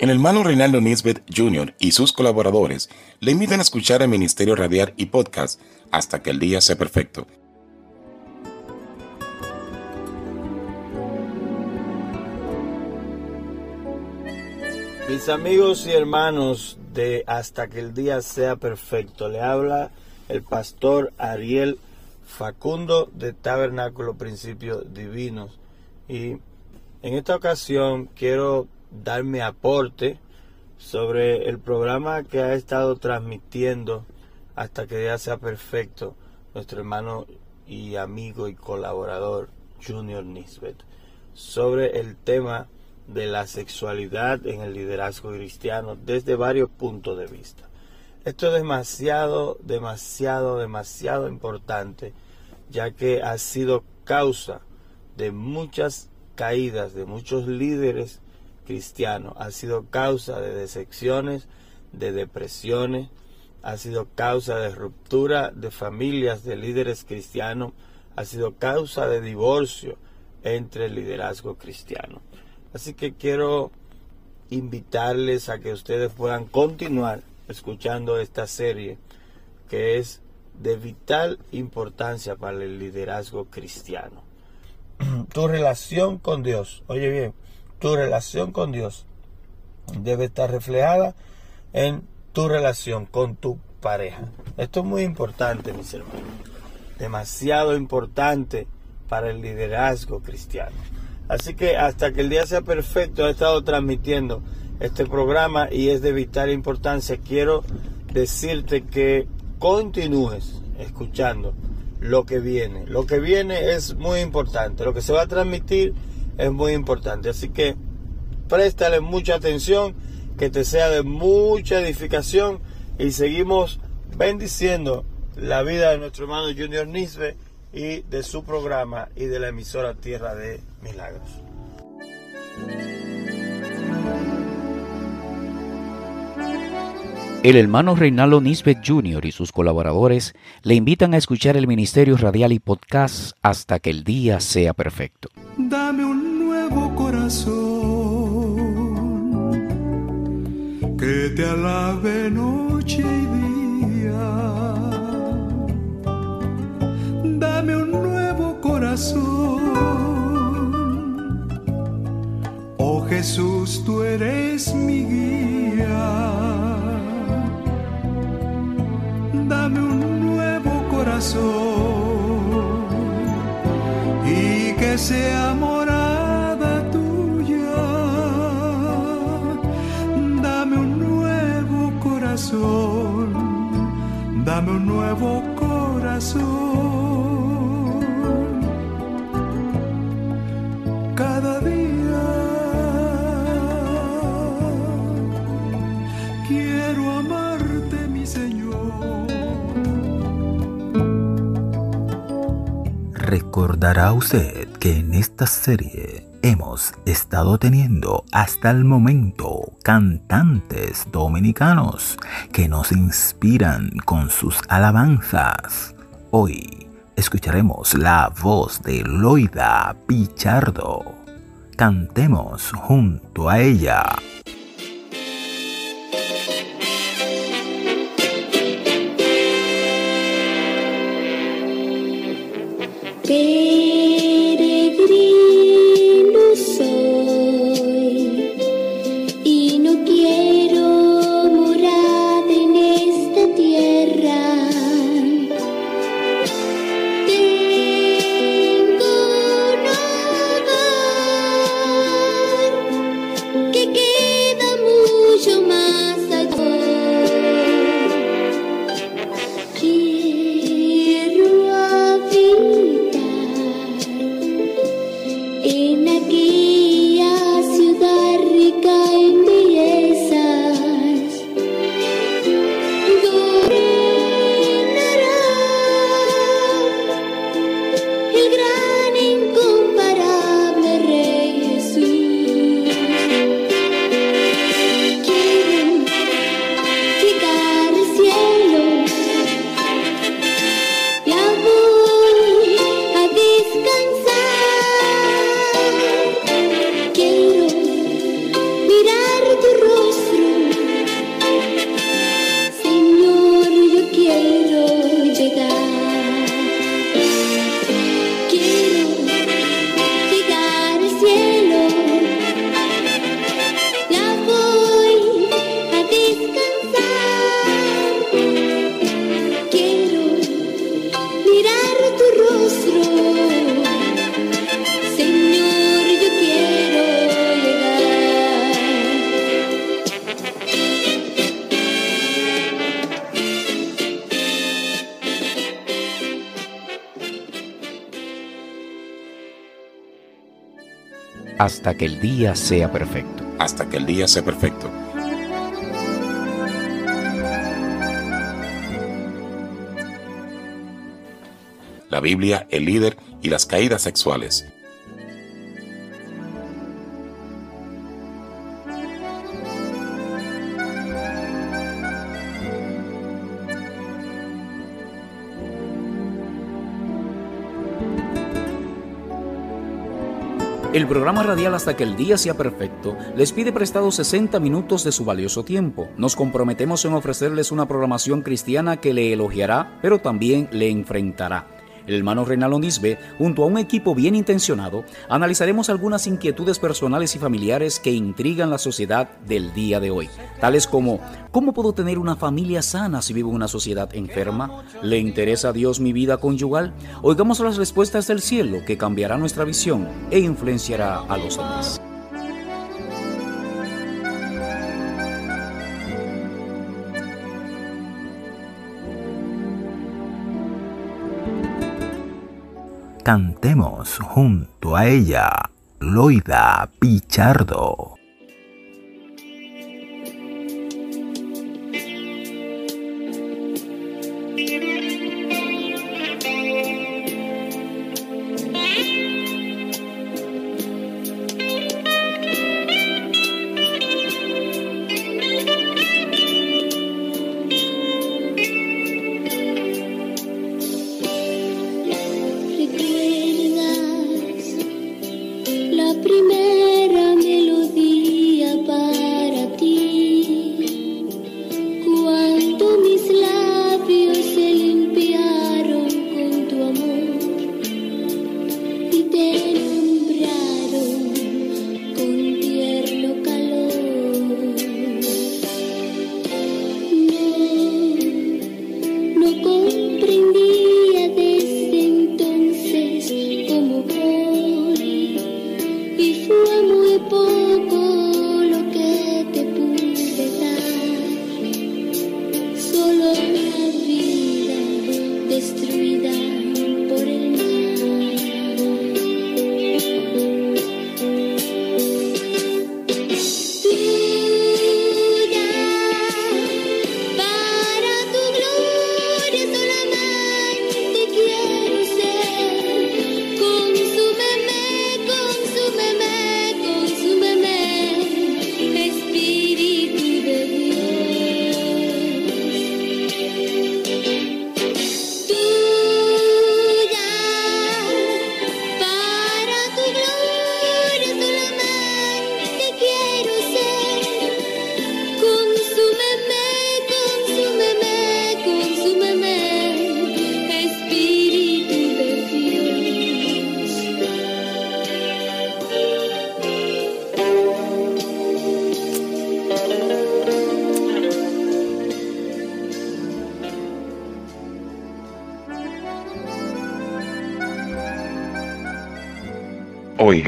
El hermano Reinaldo Nisbet Jr. y sus colaboradores le invitan a escuchar el Ministerio Radial y Podcast hasta que el día sea perfecto. Mis amigos y hermanos de Hasta que el día sea perfecto, le habla el pastor Ariel Facundo de Tabernáculo Principios Divinos. Y en esta ocasión quiero dar mi aporte sobre el programa que ha estado transmitiendo hasta que ya sea perfecto nuestro hermano y amigo y colaborador Junior Nisbet sobre el tema de la sexualidad en el liderazgo cristiano desde varios puntos de vista. Esto es demasiado, demasiado, demasiado importante, ya que ha sido causa de muchas caídas de muchos líderes cristiano ha sido causa de decepciones, de depresiones, ha sido causa de ruptura de familias de líderes cristianos, ha sido causa de divorcio entre el liderazgo cristiano. Así que quiero invitarles a que ustedes puedan continuar escuchando esta serie que es de vital importancia para el liderazgo cristiano. tu relación con Dios, oye bien, tu relación con Dios debe estar reflejada en tu relación con tu pareja. Esto es muy importante, mis hermanos. Demasiado importante para el liderazgo cristiano. Así que hasta que el día sea perfecto, he estado transmitiendo este programa y es de vital importancia. Quiero decirte que continúes escuchando lo que viene. Lo que viene es muy importante. Lo que se va a transmitir es muy importante. Así que préstale mucha atención, que te sea de mucha edificación y seguimos bendiciendo la vida de nuestro hermano Junior Nisbe y de su programa y de la emisora Tierra de Milagros. El hermano Reinaldo Nisbet Jr. y sus colaboradores le invitan a escuchar el ministerio radial y podcast hasta que el día sea perfecto. Dame un nuevo corazón que te alabe noche y día. Dame un nuevo corazón. Oh Jesús, tú eres mi guía dame un nuevo corazón y que sea morada dame un nuevo corazón. Cada día quiero amarte, mi Señor. Recordará usted que en esta serie hemos estado teniendo hasta el momento cantantes dominicanos que nos inspiran con sus alabanzas. Hoy escucharemos la voz de Loida Pichardo. Cantemos junto a ella. Hasta que el día sea perfecto. hasta que el día sea perfecto. La Biblia, el líder y las caídas sexuales. El programa radial Hasta que el día sea perfecto les pide prestado 60 minutos de su valioso tiempo. Nos comprometemos en ofrecerles una programación cristiana que le elogiará, pero también le enfrentará. El hermano Reinaldo Nisbe, junto a un equipo bien intencionado, analizaremos algunas inquietudes personales y familiares que intrigan la sociedad del día de hoy, tales como ¿cómo puedo tener una familia sana si vivo en una sociedad enferma? ¿Le interesa a Dios mi vida conyugal? Oigamos las respuestas del cielo que cambiará nuestra visión e influenciará a los demás. Cantemos junto a ella, Loida Pichardo.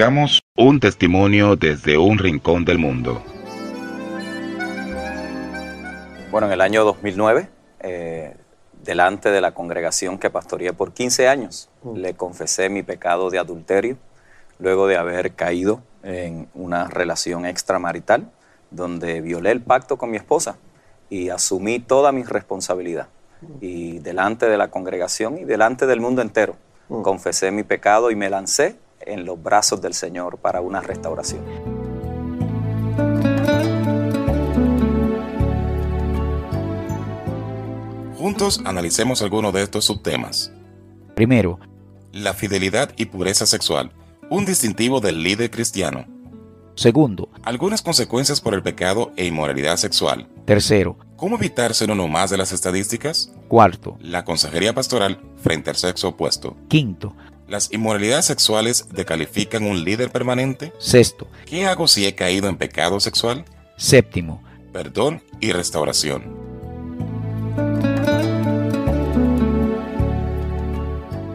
Oigamos un testimonio desde un rincón del mundo. Bueno, en el año 2009, eh, delante de la congregación que pastoreé por 15 años, le confesé mi pecado de adulterio, luego de haber caído en una relación extramarital, donde violé el pacto con mi esposa y asumí toda mi responsabilidad. Y delante de la congregación y delante del mundo entero, confesé mi pecado y me lancé en los brazos del Señor para una restauración. Juntos analicemos algunos de estos subtemas. Primero, La fidelidad y pureza sexual, un distintivo del líder cristiano. segundo, Algunas consecuencias por el pecado e inmoralidad sexual. tercero, ¿Cómo evitar ser uno más de las estadísticas? cuarto, La consejería pastoral frente al sexo opuesto. quinto, ¿Las inmoralidades sexuales decalifican un líder permanente? sexto, ¿Qué hago si he caído en pecado sexual? séptimo. Perdón y restauración.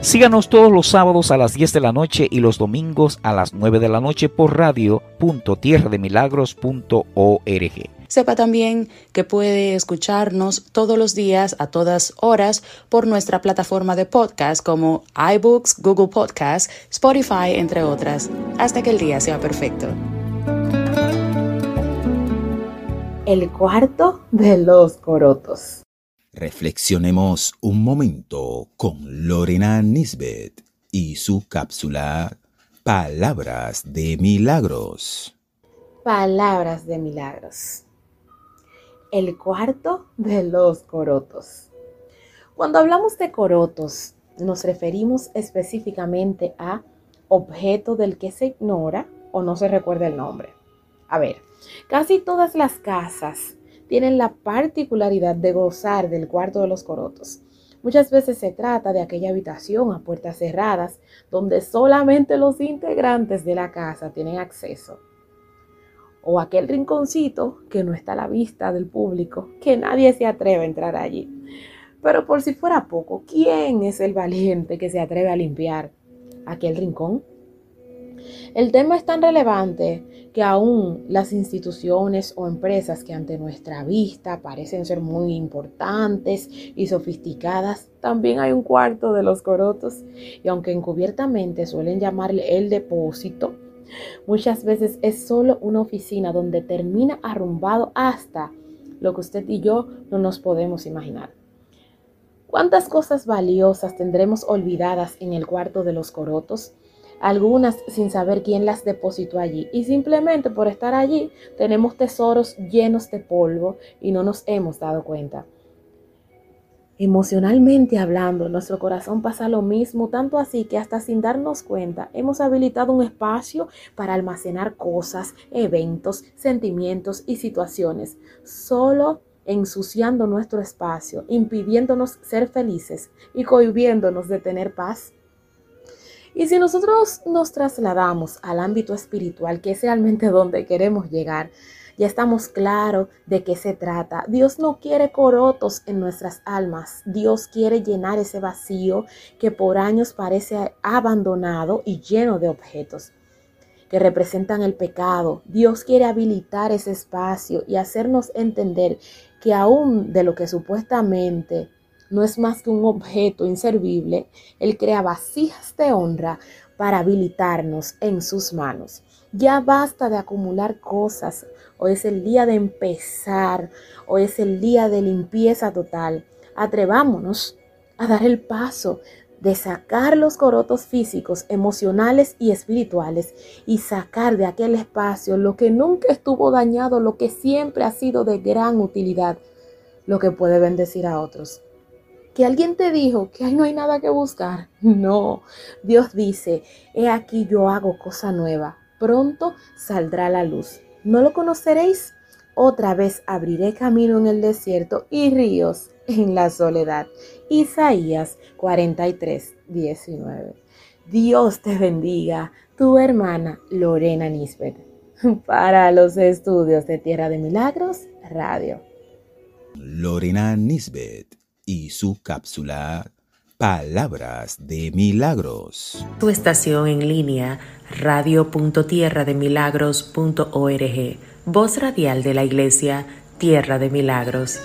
Síganos todos los sábados a las 10 de la noche y los domingos a las 9 de la noche por radio.tierrademilagros.org. Sepa también que puede escucharnos todos los días a todas horas por nuestra plataforma de podcast como iBooks, Google Podcast, Spotify, entre otras, hasta que el día sea perfecto. El cuarto de los corotos. Reflexionemos un momento con Lorena Nisbet y su cápsula Palabras de Milagros. Palabras de milagros. El cuarto de los corotos. Cuando hablamos de corotos, nos referimos específicamente a objeto del que se ignora o no se recuerda el nombre. A ver, casi todas las casas tienen la particularidad de gozar del cuarto de los corotos. Muchas veces se trata de aquella habitación a puertas cerradas donde solamente los integrantes de la casa tienen acceso. O aquel rinconcito que no está a la vista del público, que nadie se atreve a entrar allí. Pero por si fuera poco, ¿quién es el valiente que se atreve a limpiar aquel rincón? El tema es tan relevante que aún las instituciones o empresas que ante nuestra vista parecen ser muy importantes y sofisticadas, también hay un cuarto de los corotos y aunque encubiertamente suelen llamarle el depósito, muchas veces es solo una oficina donde termina arrumbado hasta lo que usted y yo no nos podemos imaginar. ¿Cuántas cosas valiosas tendremos olvidadas en el cuarto de los corotos? algunas sin saber quién las depositó allí. Y simplemente por estar allí tenemos tesoros llenos de polvo y no nos hemos dado cuenta. Emocionalmente hablando, nuestro corazón pasa lo mismo, tanto así que hasta sin darnos cuenta hemos habilitado un espacio para almacenar cosas, eventos, sentimientos y situaciones, solo ensuciando nuestro espacio, impidiéndonos ser felices y cohibiéndonos de tener paz. Y si nosotros nos trasladamos al ámbito espiritual, que es realmente donde queremos llegar, ya estamos claros de qué se trata. Dios no quiere corotos en nuestras almas. Dios quiere llenar ese vacío que por años parece abandonado y lleno de objetos que representan el pecado. Dios quiere habilitar ese espacio y hacernos entender que aún de lo que supuestamente no es más que un objeto inservible, Él crea vasijas de honra para habilitarnos en sus manos. Ya basta de acumular cosas. Hoy es el día de empezar. Hoy es el día de limpieza total. Atrevámonos a dar el paso de sacar los corotos físicos, emocionales y espirituales y sacar de aquel espacio lo que nunca estuvo dañado, lo que siempre ha sido de gran utilidad, lo que puede bendecir a otros que alguien te dijo que ahí no hay nada que buscar. No, Dios dice, he aquí yo hago cosa nueva, pronto saldrá la luz. ¿No lo conoceréis? Otra vez abriré camino en el desierto y ríos en la soledad. Isaías 43, 19. Dios te bendiga, tu hermana Lorena Nisbet. Para los estudios de Tierra de Milagros, Radio. Lorena Nisbet y su cápsula Palabras de Milagros. Tu estación en línea radio.tierrademilagros.org. Voz radial de la Iglesia Tierra de Milagros.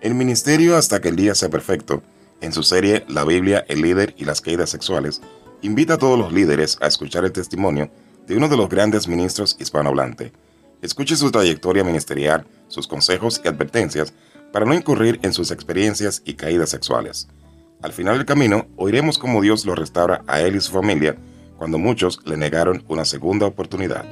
El ministerio Hasta que el día sea perfecto, en su serie La Biblia, el líder y las caídas sexuales, invita a todos los líderes a escuchar el testimonio de uno de los grandes ministros hispanohablantes. Escuche su trayectoria ministerial, sus consejos y advertencias para no incurrir en sus experiencias y caídas sexuales. Al final del camino, oiremos cómo Dios lo restaura a él y su familia cuando muchos le negaron una segunda oportunidad.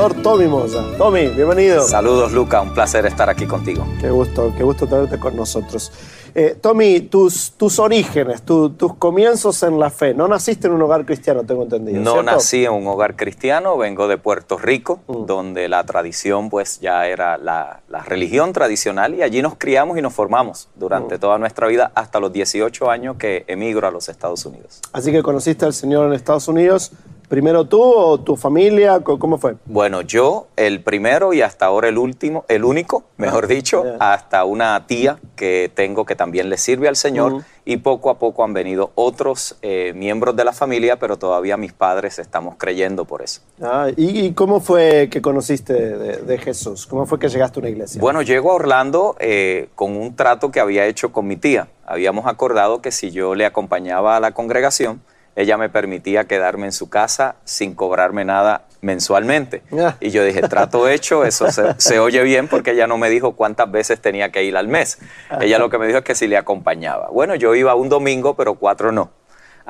Doctor Tommy Moza. Tommy, bienvenido. Saludos, Luca. Un placer estar aquí contigo. Qué gusto, qué gusto tenerte con nosotros. Eh, Tommy, tus, tus orígenes, tu- tus comienzos en la fe. No naciste en un hogar cristiano, tengo entendido. No ¿cierto? nací en un hogar cristiano, vengo de Puerto Rico, donde la tradición pues ya era la, la religión tradicional y allí nos criamos y nos formamos durante toda nuestra vida hasta los 18 años que emigro a los Estados Unidos. Así que conociste al Señor en Estados Unidos ¿Primero tú o tu familia? ¿Cómo fue? Bueno, yo el primero y hasta ahora el último, el único, mejor dicho, hasta una tía que tengo que también le sirve al Señor y poco a poco han venido otros eh, miembros de la familia, pero todavía mis padres estamos creyendo por eso. Ah, ¿y, y cómo fue que conociste de, de Jesús? ¿Cómo fue que llegaste a una iglesia? Bueno, llego a Orlando eh, con un trato que había hecho con mi tía. Habíamos acordado que si yo le acompañaba a la congregación, ella me permitía quedarme en su casa sin cobrarme nada mensualmente. Ah. Y yo dije, trato hecho, eso se, se oye bien porque ella no me dijo cuántas veces tenía que ir al mes. Ella lo que me dijo es que si le acompañaba. Bueno, yo iba un domingo, pero cuatro no.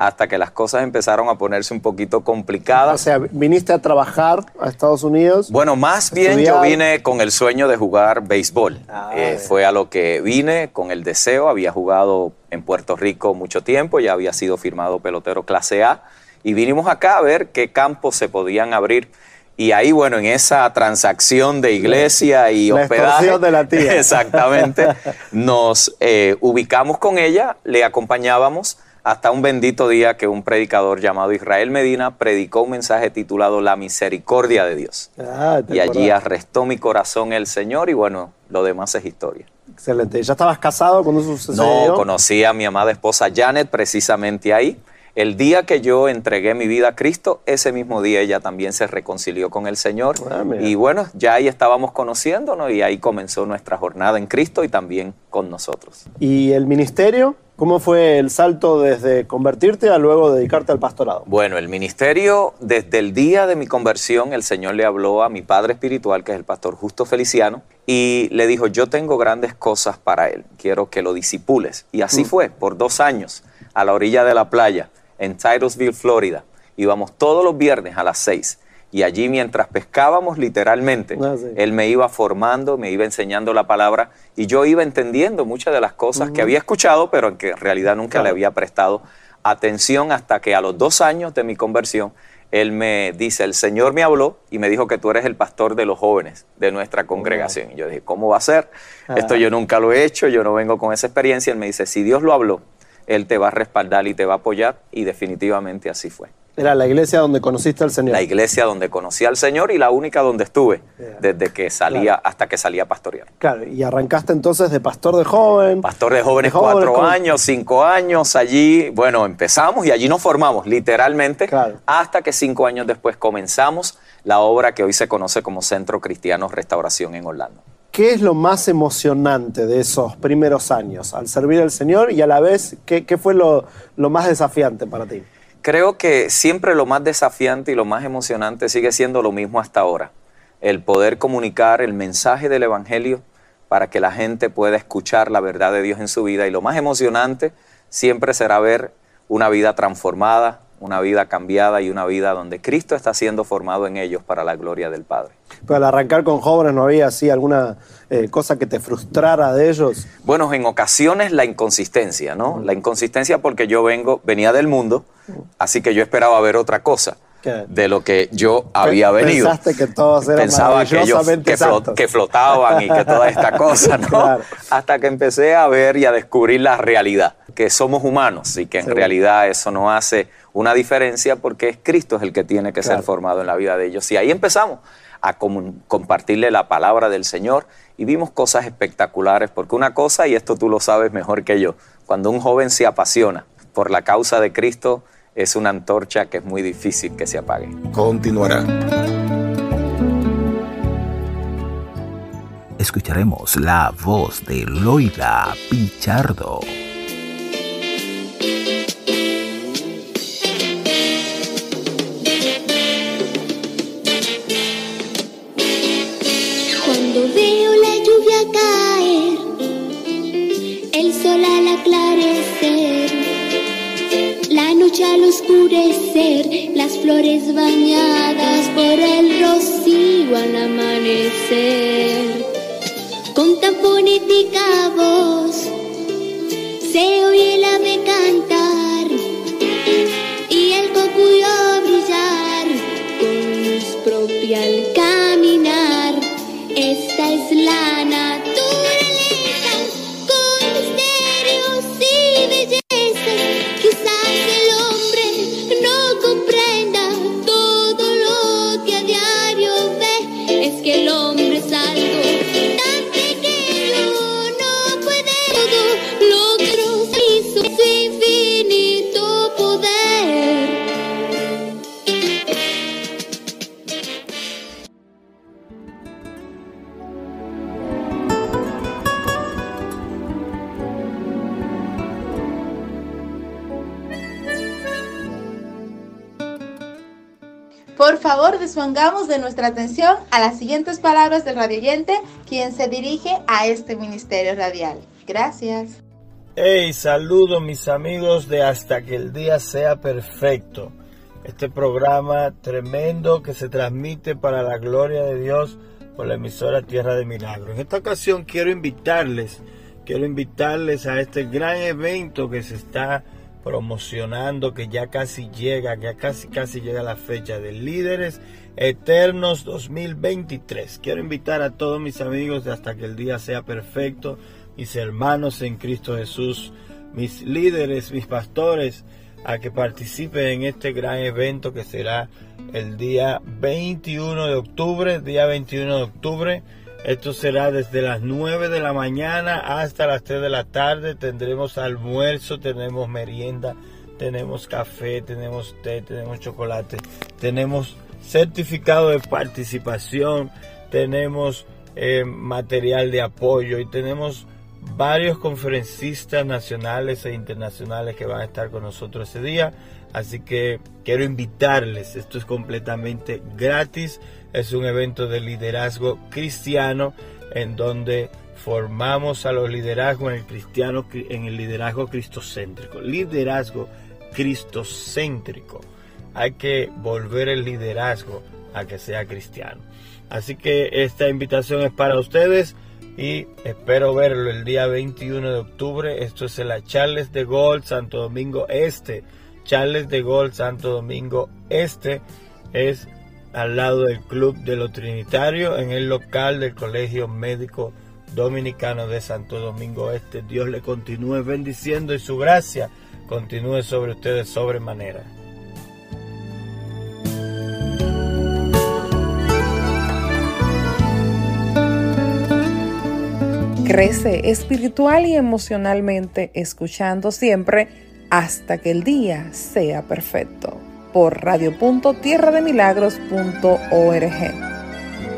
Hasta que las cosas empezaron a ponerse un poquito complicadas. O sea, viniste a trabajar a Estados Unidos. Bueno, más bien yo vine con el sueño de jugar béisbol. Eh, fue a lo que vine con el deseo. Había jugado en Puerto Rico mucho tiempo, ya había sido firmado pelotero clase A. Y vinimos acá a ver qué campos se podían abrir. Y ahí, bueno, en esa transacción de iglesia y La hospedaje. de la tía. Exactamente. Nos eh, ubicamos con ella, le acompañábamos hasta un bendito día que un predicador llamado Israel Medina predicó un mensaje titulado La misericordia de Dios. Ah, Y allí arrestó mi corazón el Señor y bueno, lo demás es historia. Excelente. ¿Y ¿Ya estabas casado cuando eso sucedió? No, conocí a mi amada esposa Janet precisamente ahí. El día que yo entregué mi vida a Cristo, ese mismo día ella también se reconcilió con el Señor. Ah, y bueno, ya ahí estábamos conociéndonos y ahí comenzó nuestra jornada en Cristo y también con nosotros. ¿Y el ministerio? ¿Cómo fue el salto desde convertirte a luego dedicarte al pastorado? Bueno, el ministerio, desde el día de mi conversión, el Señor le habló a mi padre espiritual, que es el pastor Justo Feliciano, y le dijo, yo tengo grandes cosas para él, quiero que lo disipules. Y así Mm. fue, por dos años, a la orilla de la playa, en Titusville, Florida. Íbamos todos los viernes a las seis. Y allí mientras pescábamos literalmente, Ah, sí. él me iba formando, me iba enseñando la palabra y yo iba entendiendo muchas de las cosas que había escuchado, pero que en realidad nunca le había prestado atención hasta que a los dos años de mi conversión, él me dice, el Señor me habló y me dijo que tú eres el pastor de los jóvenes de nuestra congregación. Y yo dije, ¿cómo va a ser? Esto Ah. yo nunca lo he hecho, yo no vengo con esa experiencia. Él me dice, si Dios lo habló, Él te va a respaldar y te va a apoyar. Y definitivamente así fue. Era la iglesia donde conociste al Señor. La iglesia donde conocí al Señor y la única donde estuve Yeah. desde que salía hasta que salía a pastorear. Claro, y arrancaste entonces de pastor de joven. Pastor de jóvenes, De jóvenes, cuatro con- años, cinco años, allí, bueno, empezamos y allí nos formamos, literalmente, hasta que cinco años después comenzamos la obra que hoy se conoce como Centro Cristiano Restauración en Orlando. ¿Qué es lo más emocionante de esos primeros años al servir al Señor y a la vez, qué, qué fue lo, lo más desafiante para ti? Creo que siempre lo más desafiante y lo más emocionante sigue siendo lo mismo hasta ahora. El poder comunicar el mensaje del Evangelio para que la gente pueda escuchar la verdad de Dios en su vida. Y lo más emocionante siempre será ver una vida transformada, una vida cambiada y una vida donde Cristo está siendo formado en ellos para la gloria del Padre. Pero al arrancar con jóvenes no había así alguna eh, cosa que te frustrara de ellos. Bueno, en ocasiones la inconsistencia, ¿no? La inconsistencia porque yo vengo, venía del mundo, así que yo esperaba ver otra cosa ¿Qué? de lo que yo había venido. Pensaste que todos eran Pensaba que ellos que, que flotaban y que toda esta cosa, ¿no? Claro. Hasta que empecé a ver y a descubrir la realidad, que somos humanos y que en realidad eso no hace una diferencia porque es Cristo es el que tiene que Claro. ser formado en la vida de ellos. Y ahí empezamos a compartirle la palabra del Señor y vimos cosas espectaculares, porque una cosa, y esto tú lo sabes mejor que yo, cuando un joven se apasiona por la causa de Cristo, es una antorcha que es muy difícil que se apague. Continuará. Escucharemos la voz de Loida Pichardo. Caer, el sol al aclarecer, la noche al oscurecer, las flores bañadas por el rocío al amanecer, con tan poética voz se oye el ave cantar y el cocuyo brillar con luz propia al caminar. Esta es la favor, despongamos de nuestra atención a las siguientes palabras del radioyente, quien se dirige a este ministerio radial. Gracias. Hey, saludos mis amigos de Hasta que el día sea perfecto. Este programa tremendo que se transmite para la gloria de Dios por la emisora Tierra de Milagros. En esta ocasión quiero invitarles, quiero invitarles a este gran evento que se está promocionando, que ya casi llega, ya casi casi llega la fecha de Líderes Eternos 2023. Quiero invitar a todos mis amigos de hasta que el día sea perfecto, mis hermanos en Cristo Jesús, mis líderes, mis pastores, a que participen en este gran evento que será el día 21 de octubre, día 21 de octubre. Esto será desde las 9 de la mañana hasta las 3 de la tarde. Tendremos almuerzo, tenemos merienda, tenemos café, tenemos té, tenemos chocolate, tenemos certificado de participación, tenemos eh, material de apoyo y tenemos varios conferencistas nacionales e internacionales que van a estar con nosotros ese día. Así que quiero invitarles, esto es completamente gratis, es un evento de liderazgo cristiano en donde formamos a los liderazgos en el cristiano en el liderazgo cristocéntrico. Liderazgo cristocéntrico. Hay que volver el liderazgo a que sea cristiano. Así que esta invitación es para ustedes y espero verlo el día 21 de octubre. Esto es en la Charles de Gaulle, Santo Domingo Este. Charles de Gaulle, Santo Domingo Este es al lado del Club de lo Trinitario en el local del Colegio Médico Dominicano de Santo Domingo Este. Dios le continúe bendiciendo y su gracia continúe sobre ustedes sobremanera. Crece espiritual y emocionalmente escuchando siempre hasta que el día sea perfecto. Por radio.tierrademilagros.org.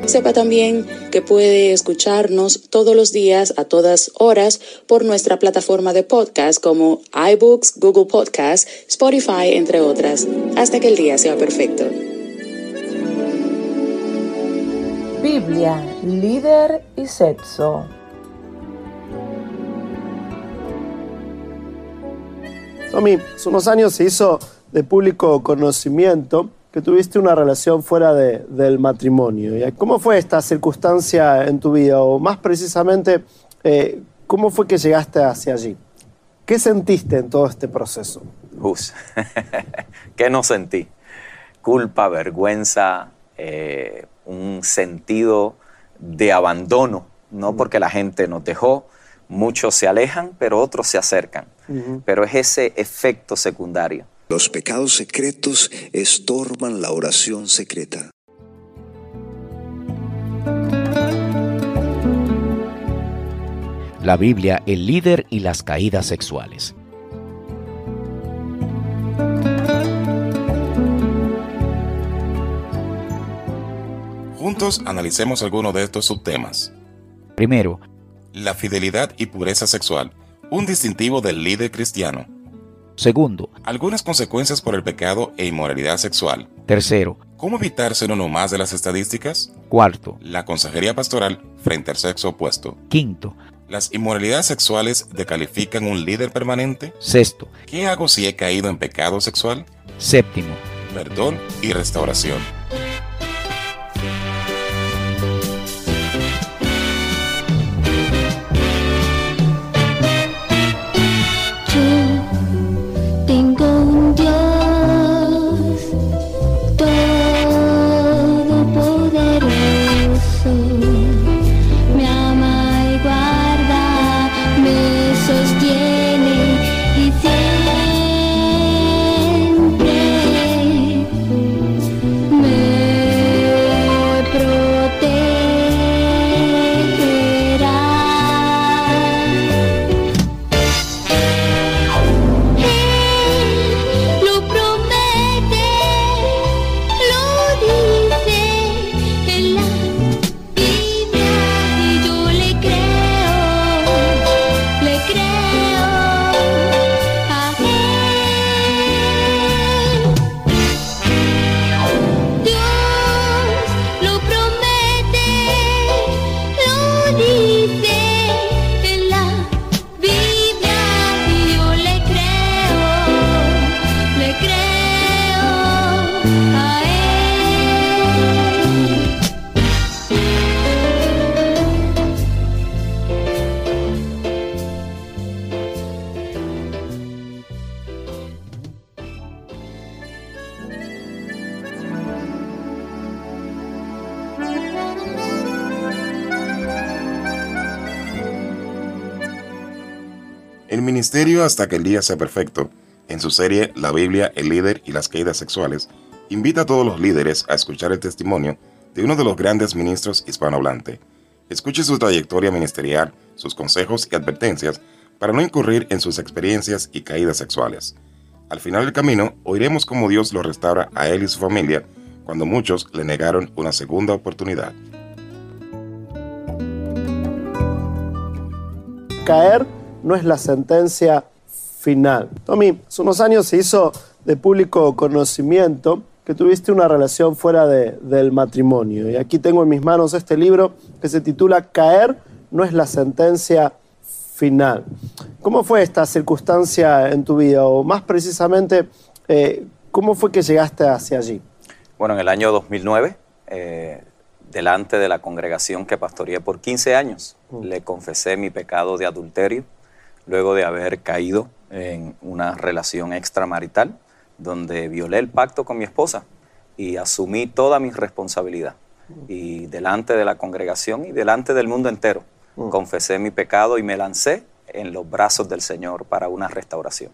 Sepa también que puede escucharnos todos los días a todas horas por nuestra plataforma de podcast como iBooks, Google Podcast, Spotify, entre otras, hasta que el día sea perfecto. Biblia, líder y sexo. Tommy, hace unos años se hizo de público conocimiento que tuviste una relación fuera de, del matrimonio. ¿Cómo fue esta circunstancia en tu vida? O más precisamente, eh, ¿cómo fue que llegaste hacia allí? ¿Qué sentiste en todo este proceso? Gus, ¿qué no sentí? Culpa, vergüenza, eh, un sentido de abandono, no porque la gente nos dejó, muchos se alejan, pero otros se acercan. Pero es ese efecto secundario. Los pecados secretos estorban la oración secreta. La Biblia, el líder y las caídas sexuales. Juntos analicemos algunos de estos subtemas. Primero, la fidelidad y pureza sexual, un distintivo del líder cristiano. Segundo, algunas consecuencias por el pecado e inmoralidad sexual. Tercero, ¿cómo evitar ser uno más de las estadísticas? Cuarto, la consejería pastoral frente al sexo opuesto. Quinto, ¿las inmoralidades sexuales decalifican un líder permanente? Sexto, ¿qué hago si he caído en pecado sexual? Séptimo, perdón y restauración. Hasta que el día sea perfecto, en su serie La Biblia, el líder y las caídas sexuales, invita a todos los líderes a escuchar el testimonio de uno de los grandes ministros hispanohablantes. Escuche su trayectoria ministerial, sus consejos y advertencias para no incurrir en sus experiencias y caídas sexuales. Al final del camino, oiremos cómo Dios lo restaura a él y su familia cuando muchos le negaron una segunda oportunidad. Caer no es la sentencia final. Tommy, hace unos años se hizo de público conocimiento que tuviste una relación fuera de, del matrimonio. Y aquí tengo en mis manos este libro que se titula Caer no es la sentencia final. ¿Cómo fue esta circunstancia en tu vida? O más precisamente, eh, ¿cómo fue que llegaste hacia allí? Bueno, en el año 2009, eh, delante de la congregación que pastoreé por 15 años, mm. le confesé mi pecado de adulterio, luego de haber caído en una relación extramarital donde violé el pacto con mi esposa y asumí toda mi responsabilidad. Y delante de la congregación y delante del mundo entero, mm. confesé mi pecado y me lancé en los brazos del Señor para una restauración.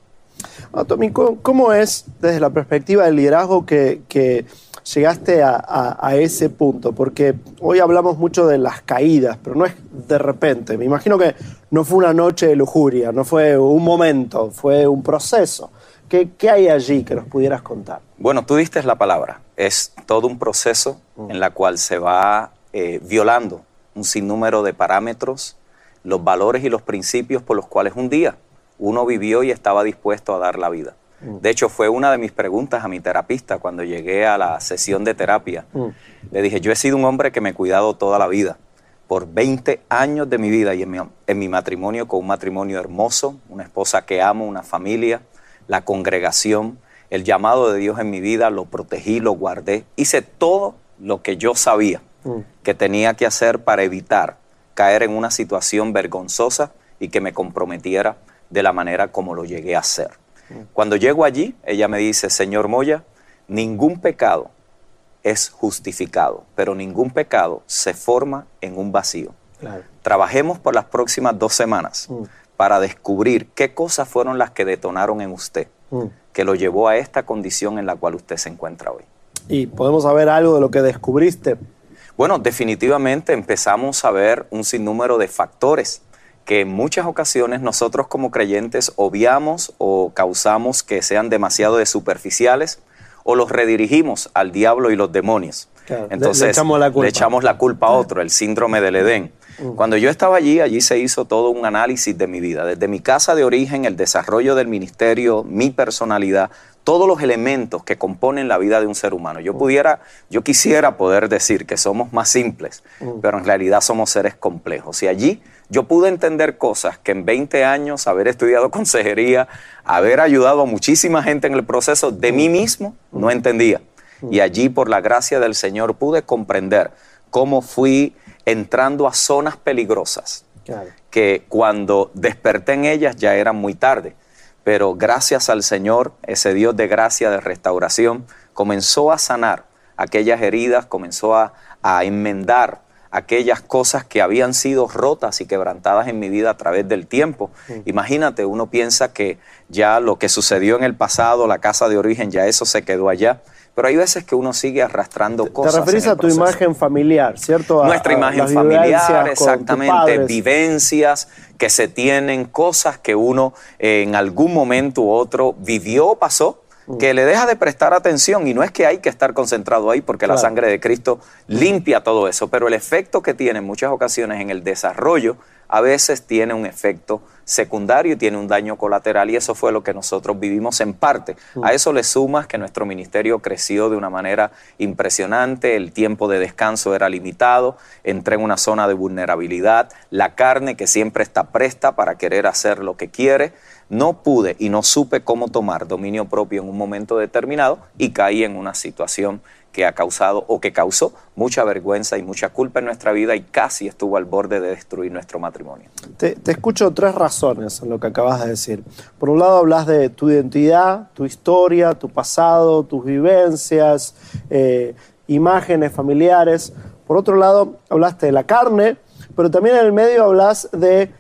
Ah, Tommy, ¿cómo es desde la perspectiva del liderazgo que, llegaste a, ese punto? Porque hoy hablamos mucho de las caídas, pero no es de repente. Me imagino que no fue una noche de lujuria, no fue un momento, fue un proceso. ¿Qué, hay allí que nos pudieras contar? Bueno, tú diste la palabra. Es todo un proceso mm. en la cual se va eh, violando un sinnúmero de parámetros, los valores y los principios por los cuales un día uno vivió y estaba dispuesto a dar la vida. Mm. De hecho, fue una de mis preguntas a mi terapista cuando llegué a la sesión de terapia. Mm. Le dije, yo he sido un hombre que me he cuidado toda la vida, por 20 años de mi vida y en mi, en mi matrimonio con un matrimonio hermoso, una esposa que amo, una familia, la congregación, el llamado de Dios en mi vida, lo protegí, lo guardé, hice todo lo que yo sabía mm. que tenía que hacer para evitar caer en una situación vergonzosa y que me comprometiera de la manera como lo llegué a hacer. Cuando llego allí, ella me dice, Señor Moya, ningún pecado es justificado, pero ningún pecado se forma en un vacío. Trabajemos por las próximas dos semanas mm para descubrir qué cosas fueron las que detonaron en usted, mm. que lo llevó a esta condición en la cual usted se encuentra hoy. ¿Y podemos saber algo de lo que descubriste? Bueno, definitivamente empezamos a ver un sinnúmero de factores que en muchas ocasiones nosotros como creyentes obviamos o causamos que sean demasiado de superficiales o los redirigimos al diablo y los demonios. Entonces le echamos, le echamos la culpa a otro, el síndrome del Edén. Cuando yo estaba allí, allí se hizo todo un análisis de mi vida, desde mi casa de origen, el desarrollo del ministerio, mi personalidad, todos los elementos que componen la vida de un ser humano. Yo pudiera, yo quisiera poder decir que somos más simples, pero en realidad somos seres complejos. Y allí yo pude entender cosas que en 20 años, haber estudiado consejería, haber ayudado a muchísima gente en el proceso, de mí mismo no entendía. Y allí, por la gracia del Señor, pude comprender cómo fui entrando a zonas peligrosas, que cuando desperté en ellas ya era muy tarde. Pero gracias al Señor, ese Dios de gracia, de restauración, comenzó a sanar aquellas heridas, comenzó a, enmendar aquellas cosas que habían sido rotas y quebrantadas en mi vida a través del tiempo. Imagínate, uno piensa que ya lo que sucedió en el pasado, la casa de origen, ya eso se quedó allá pero hay veces que uno sigue arrastrando cosas. Te referís a tu imagen familiar, ¿cierto? Nuestra imagen familiar, exactamente, vivencias que se tienen, cosas que uno en algún momento u otro vivió, pasó, mm. que le deja de prestar atención y no es que hay que estar concentrado ahí porque la sangre de Cristo limpia todo eso, pero el efecto que tiene en muchas ocasiones en el desarrollo a veces tiene un efecto secundario y tiene un daño colateral y eso fue lo que nosotros vivimos en parte. Mm. A eso le sumas que nuestro ministerio creció de una manera impresionante, el tiempo de descanso era limitado, entré en una zona de vulnerabilidad, la carne que siempre está presta para querer hacer lo que quiere, no pude y no supe cómo tomar dominio propio en un momento determinado y caí en una situación que ha causado o que causó mucha vergüenza y mucha culpa en nuestra vida y casi estuvo al borde de destruir nuestro matrimonio. Te, escucho tres razones en lo que acabas de decir. Por un lado hablas de tu identidad, tu historia, tu pasado, tus vivencias, eh, imágenes familiares. Por otro lado hablaste de la carne, pero también en el medio hablas de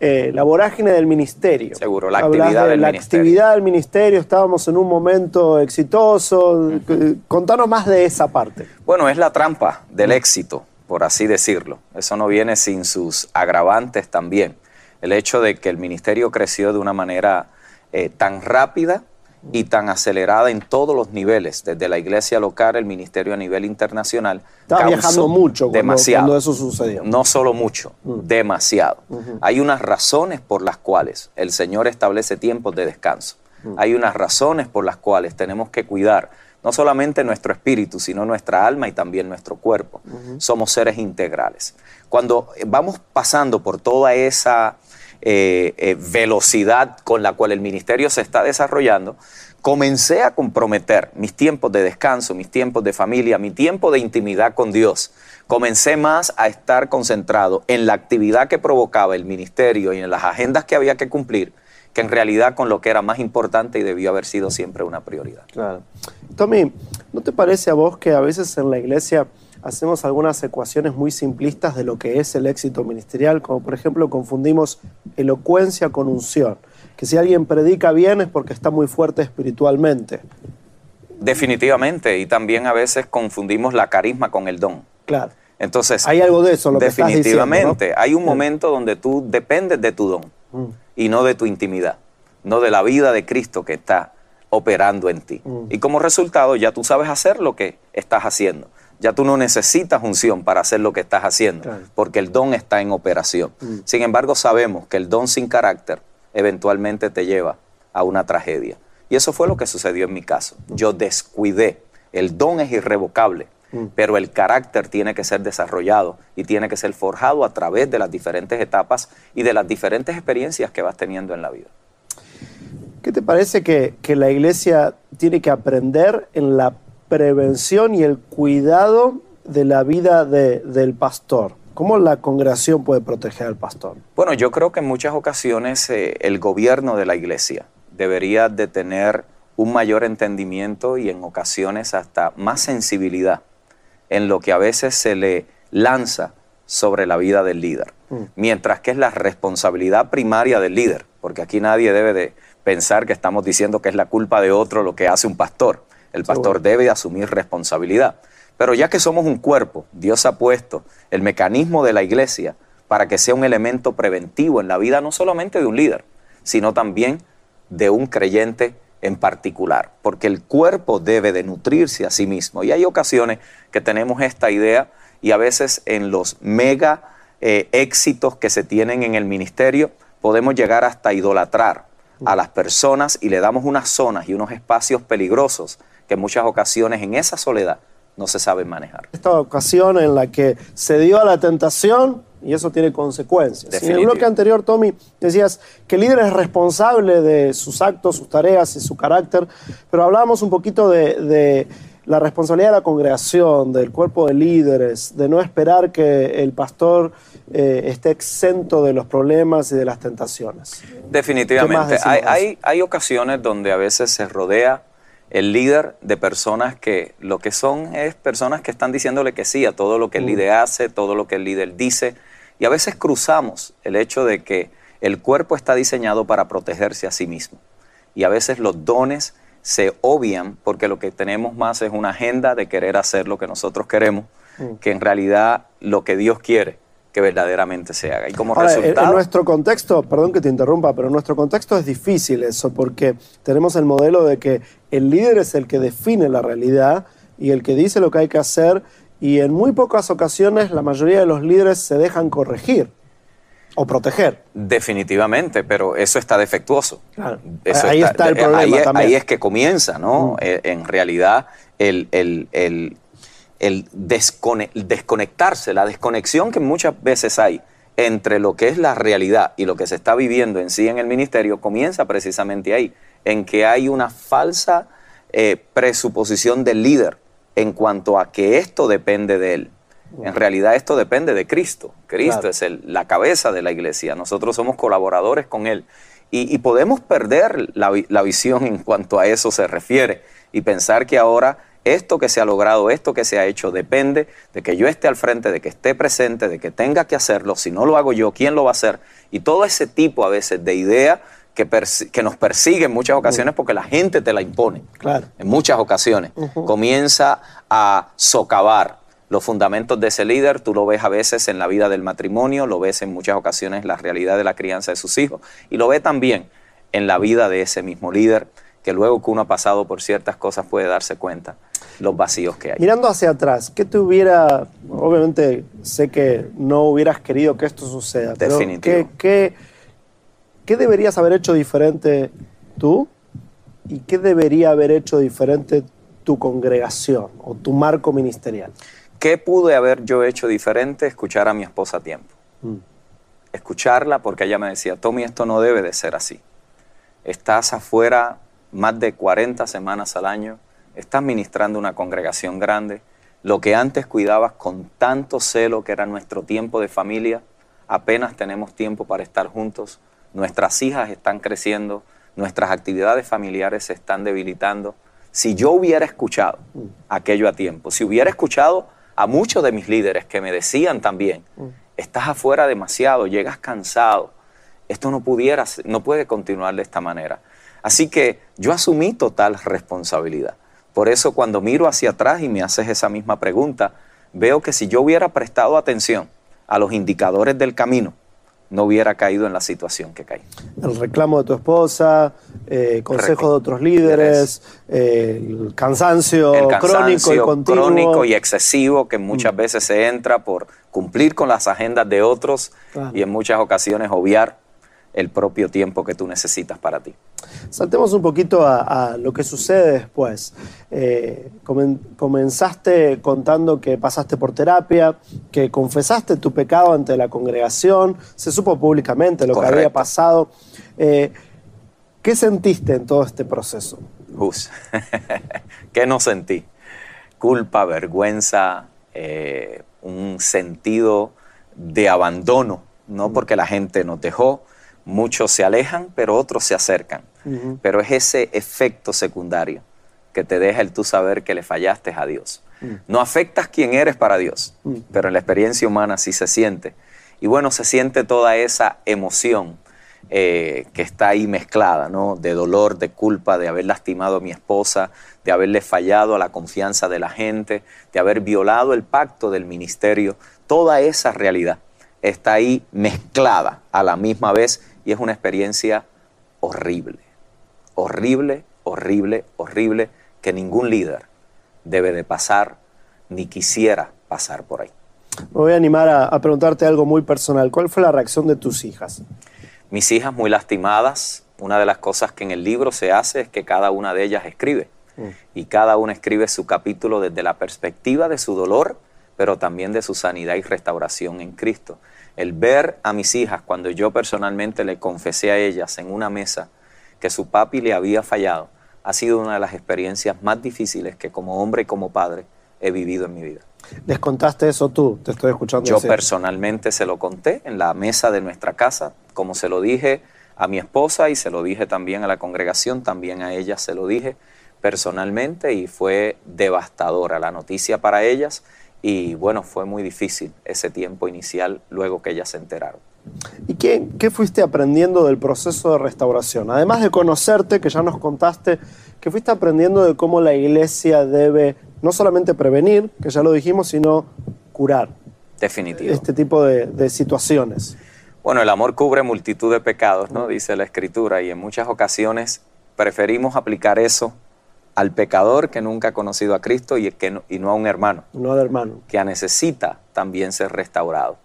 eh, la vorágine del ministerio. Seguro, la actividad de del la ministerio. actividad del ministerio, estábamos en un momento exitoso. Eh, Contanos más de esa parte. Bueno, es la trampa del éxito, por así decirlo. Eso no viene sin sus agravantes también. El hecho de que el ministerio creció de una manera eh, tan rápida y tan acelerada en todos los niveles, desde la iglesia local, el ministerio a nivel internacional. Estaba viajando mucho cuando, demasiado. cuando eso sucedió. No solo mucho, demasiado. Ujú. Hay unas razones por las cuales el Señor establece tiempos de descanso. Mm. Hay unas razones por las cuales tenemos que cuidar no solamente nuestro espíritu, sino nuestra alma y también nuestro cuerpo. Somos seres integrales. Cuando vamos pasando por toda esa eh, eh, velocidad con la cual el ministerio se está desarrollando, comencé a comprometer mis tiempos de descanso, mis tiempos de familia, mi tiempo de intimidad con Dios. Comencé más a estar concentrado en la actividad que provocaba el ministerio y en las agendas que había que cumplir, que en realidad con lo que era más importante y debió haber sido siempre una prioridad. Claro. Tommy, ¿no te parece a vos que a veces en la iglesia hacemos algunas ecuaciones muy simplistas de lo que es el éxito ministerial? Como por ejemplo confundimos elocuencia con unción. Que si alguien predica bien es porque está muy fuerte espiritualmente. Definitivamente, y también a veces confundimos la carisma con el don. Claro. Entonces, Hay algo de eso, lo que estás diciendo, ¿no? definitivamente, hay un momento donde tú dependes de tu don Mm. y no de tu intimidad, no de la vida de Cristo que está operando en ti. Mm. Y como resultado ya tú sabes hacer lo que estás haciendo. Ya tú no necesitas unción para hacer lo que estás haciendo, Claro. porque el don está en operación. Mm. Sin embargo, sabemos que el don sin carácter eventualmente te lleva a una tragedia. Y eso fue lo que sucedió en mi caso. Yo descuidé. El don es irrevocable, Mm. pero el carácter tiene que ser desarrollado y tiene que ser forjado a través de las diferentes etapas y de las diferentes experiencias que vas teniendo en la vida. ¿Qué te parece que, que la iglesia tiene que aprender en la prevención y el cuidado de la vida de- del pastor? ¿Cómo la congregación puede proteger al pastor? Bueno, yo creo que en muchas ocasiones eh, el gobierno de la iglesia debería de tener un mayor entendimiento y en ocasiones hasta más sensibilidad en lo que a veces se le lanza sobre la vida del líder, mientras que es la responsabilidad primaria del líder, porque aquí nadie debe de pensar que estamos diciendo que es la culpa de otro lo que hace un pastor. El pastor debe de asumir responsabilidad. Pero ya que somos un cuerpo, Dios ha puesto el mecanismo de la iglesia para que sea un elemento preventivo en la vida no solamente de un líder, sino también de un creyente en particular, porque el cuerpo debe de nutrirse a sí mismo. Y hay ocasiones que tenemos esta idea y a veces en los mega eh, éxitos que se tienen en el ministerio podemos llegar hasta idolatrar a las personas y le damos unas zonas y unos espacios peligrosos que en muchas ocasiones en esa soledad no se saben manejar. Esta ocasión en la que se dio a la tentación y eso tiene consecuencias. En el Definitivo. bloque anterior, Tommy, decías que el líder es responsable de sus actos, sus tareas y su carácter, pero hablábamos un poquito de, de la responsabilidad de la congregación, del cuerpo de líderes, de no esperar que el pastor eh, esté exento de los problemas y de las tentaciones. ¿Qué más Definitivamente. Hay, hay, hay ocasiones donde a veces se rodea el líder de personas que lo que son es personas que están diciéndole que sí a todo lo que el Mm. líder hace, todo lo que el líder dice. Y a veces cruzamos el hecho de que el cuerpo está diseñado para protegerse a sí mismo. Y a veces los dones se obvian porque lo que tenemos más es una agenda de querer hacer lo que nosotros queremos, Mm. que en realidad lo que Dios quiere que verdaderamente se haga. Y como Ahora, en- resultado... en nuestro contexto, perdón que te interrumpa, pero en nuestro contexto es difícil eso, porque tenemos el modelo de que el líder es el que define la realidad y el que dice lo que hay que hacer, y en muy pocas ocasiones la mayoría de los líderes se dejan corregir o proteger. Definitivamente, pero eso está defectuoso. Claro. Eso Ahí está el problema ahí, es- también. ahí es que comienza, ¿no? Mm. Eh, en realidad, el, el- el- el descone- desconectarse, la desconexión que muchas veces hay entre lo que es la realidad y lo que se está viviendo en sí en el ministerio, comienza precisamente ahí, en que hay una falsa eh, presuposición del líder en cuanto a que esto depende de él. En realidad esto depende de Cristo. Cristo Claro. es el- la cabeza de la iglesia. Nosotros somos colaboradores con Él. Y, y podemos perder la visión en cuanto a eso se refiere y pensar que ahora esto que se ha logrado, esto que se ha hecho, depende de que yo esté al frente, de que esté presente, de que tenga que hacerlo. Si no lo hago yo, ¿quién lo va a hacer? Y todo ese tipo a veces de idea que, que nos persigue en muchas ocasiones porque la gente te la impone. Claro. En muchas ocasiones. Comienza a socavar los fundamentos de ese líder. Tú lo ves a veces en la vida del matrimonio, lo ves en muchas ocasiones la realidad de la crianza de sus hijos y lo ve también en la vida de ese mismo líder que luego que uno ha pasado por ciertas cosas puede darse cuenta los vacíos que hay. Mirando hacia atrás, ¿qué te hubiera, obviamente sé que no hubieras querido que esto suceda, pero Definitivo. ¿qué, qué, qué deberías haber hecho diferente tú y qué debería haber hecho diferente tu congregación o tu marco ministerial? ¿Qué pude haber yo hecho diferente? Escuchar a mi esposa a tiempo. Mm. Escucharla porque ella me decía, Tommy, esto no debe de ser así. Estás afuera más de 40 semanas al año, estás ministrando una congregación grande. Lo que antes cuidabas con tanto celo que era nuestro tiempo de familia, apenas tenemos tiempo para estar juntos. Nuestras hijas están creciendo, nuestras actividades familiares se están debilitando. Si yo hubiera escuchado aquello a tiempo, si hubiera escuchado a muchos de mis líderes que me decían también, estás afuera demasiado, llegas cansado, esto no pudiera, no puede continuar de esta manera. Así que yo asumí total responsabilidad. Por eso cuando miro hacia atrás y me haces esa misma pregunta, veo que si yo hubiera prestado atención a los indicadores del camino, no hubiera caído en la situación que caí. El reclamo de tu esposa, eh, consejos de otros líderes, eh, el cansancio, el crónico y cansancio continuo. crónico y excesivo que muchas veces se entra por cumplir con las agendas de otros Claro. y en muchas ocasiones obviar el propio tiempo que tú necesitas para ti. Saltemos un poquito a, a lo que sucede después. Eh, comen- comenzaste contando que pasaste por terapia, que confesaste tu pecado ante la congregación, se supo públicamente lo que había pasado. Eh, ¿Qué sentiste en todo este proceso? Jus. ¿Qué no sentí? Culpa, vergüenza, eh, un sentido de abandono, no porque la gente nos dejó, muchos se alejan, pero otros se acercan. Pero es ese efecto secundario que te deja el tú saber que le fallaste a Dios. No afectas quién eres para Dios, pero en la experiencia humana sí se siente. Y bueno, se siente toda esa emoción eh, que está ahí mezclada, ¿no? De dolor, de culpa, de haber lastimado a mi esposa, de haberle fallado a la confianza de la gente, de haber violado el pacto del ministerio. Toda esa realidad está ahí mezclada a la misma vez y es una experiencia horrible, horrible, horrible, horrible, que ningún líder debe de pasar ni quisiera pasar por ahí. Me voy a animar a, a preguntarte algo muy personal. ¿Cuál fue la reacción de tus hijas? Mis hijas muy lastimadas, una de las cosas que en el libro se hace es que cada una de ellas escribe y cada una escribe su capítulo desde la perspectiva de su dolor, pero también de su sanidad y restauración en Cristo. El ver a mis hijas cuando yo personalmente le confesé a ellas en una mesa que su papi le había fallado, ha sido una de las experiencias más difíciles que como hombre y como padre he vivido en mi vida. ¿Les contaste eso tú? Te estoy escuchando. Yo decir. personalmente se lo conté en la mesa de nuestra casa, como se lo dije a mi esposa y se lo dije también a la congregación, también a ella se lo dije personalmente y fue devastadora la noticia para ellas y bueno, fue muy difícil ese tiempo inicial luego que ellas se enteraron. ¿Y qué, qué fuiste aprendiendo del proceso de restauración? Además de conocerte, que ya nos contaste, que fuiste aprendiendo de cómo la iglesia debe no solamente prevenir, que ya lo dijimos, sino curar Definitivo. este tipo de, de situaciones. Bueno, el amor cubre multitud de pecados, ¿no? Dice la escritura, y en muchas ocasiones preferimos aplicar eso al pecador que nunca ha conocido a Cristo y, que no, y no a un hermano. No al hermano. que necesita también ser restaurado.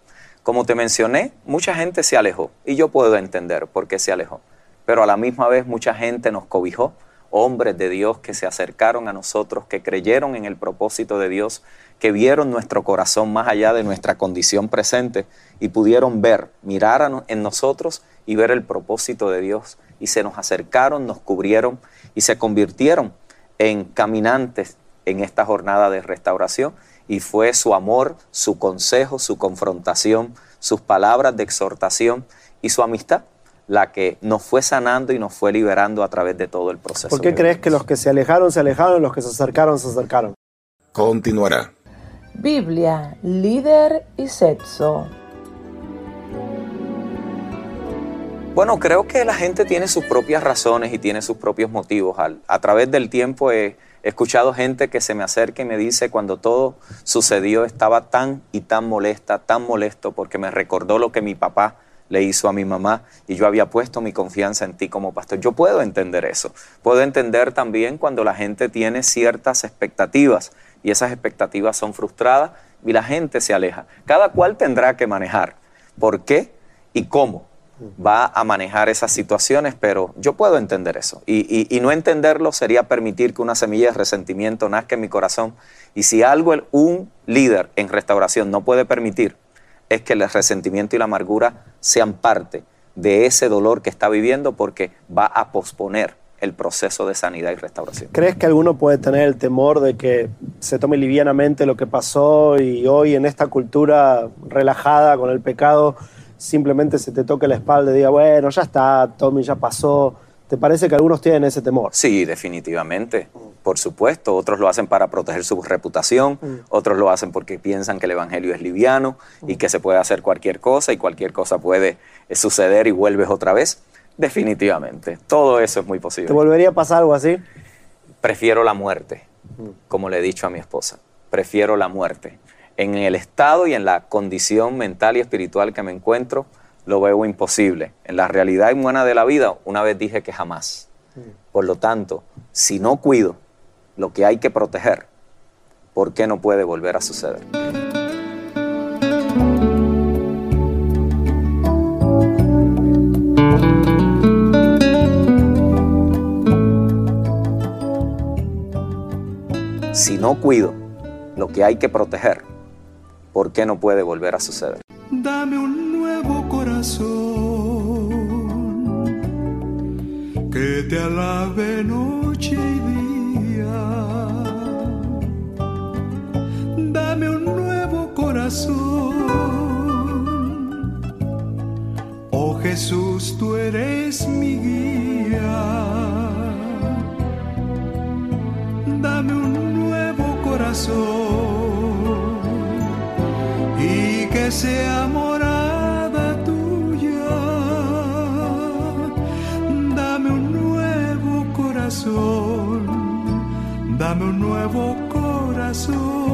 Como te mencioné, mucha gente se alejó y yo puedo entender por qué se alejó, pero a la misma vez mucha gente nos cobijó, hombres de Dios que se acercaron a nosotros, que creyeron en el propósito de Dios, que vieron nuestro corazón más allá de nuestra condición presente y pudieron ver, mirar no- en nosotros y ver el propósito de Dios y se nos acercaron, nos cubrieron y se convirtieron en caminantes en esta jornada de restauración y fue su amor, su consejo, su confrontación, sus palabras de exhortación y su amistad la que nos fue sanando y nos fue liberando a través de todo el proceso. ¿Por qué crees que los que se alejaron se alejaron y los que se acercaron se acercaron? Continuará. Biblia, líder y sexo. Bueno, creo que la gente tiene sus propias razones y tiene sus propios motivos. a través del tiempo he, escuchado gente que se me acerca y me dice cuando todo sucedió estaba tan y tan molesta, tan molesto porque me recordó lo que mi papá le hizo a mi mamá y yo había puesto mi confianza en ti como pastor. Yo puedo entender eso. Puedo entender también cuando la gente tiene ciertas expectativas y esas expectativas son frustradas y la gente se aleja. Cada cual tendrá que manejar por qué y cómo va a manejar esas situaciones, pero yo puedo entender eso. Y, no entenderlo sería permitir que una semilla de resentimiento nazca en mi corazón. Y si algo un líder en restauración no puede permitir, es que el resentimiento y la amargura sean parte de ese dolor que está viviendo porque va a posponer el proceso de sanidad y restauración. ¿Crees que alguno puede tener el temor de que se tome livianamente lo que pasó y hoy en esta cultura relajada con el pecado simplemente se te toque la espalda y diga, bueno, ya está, Tommy, ya pasó? ¿Te parece que algunos tienen ese temor? Sí, definitivamente por supuesto, otros lo hacen para proteger su reputación, mm. otros lo hacen porque piensan que el Evangelio es liviano y que se puede hacer cualquier cosa y cualquier cosa puede eh, suceder y vuelves otra vez. Definitivamente, todo eso es muy posible. ¿Te volvería a pasar algo así? Prefiero la muerte, mm. como le he dicho a mi esposa, prefiero la muerte. En el estado y en la condición mental y espiritual que me encuentro, lo veo imposible. En la realidad buena de la vida, una vez dije que jamás. Mm. Por lo tanto, si no cuido lo que hay que proteger, ¿por qué no puede volver a suceder? Si no cuido lo que hay que proteger, ¿por qué no puede volver a suceder? Dame un nuevo corazón que te alabe noche y día dame un nuevo corazón. Oh Jesús, tú eres mi guía. Dame un nuevo corazón que sea morada tuya. Dame un nuevo corazón, dame un nuevo corazón.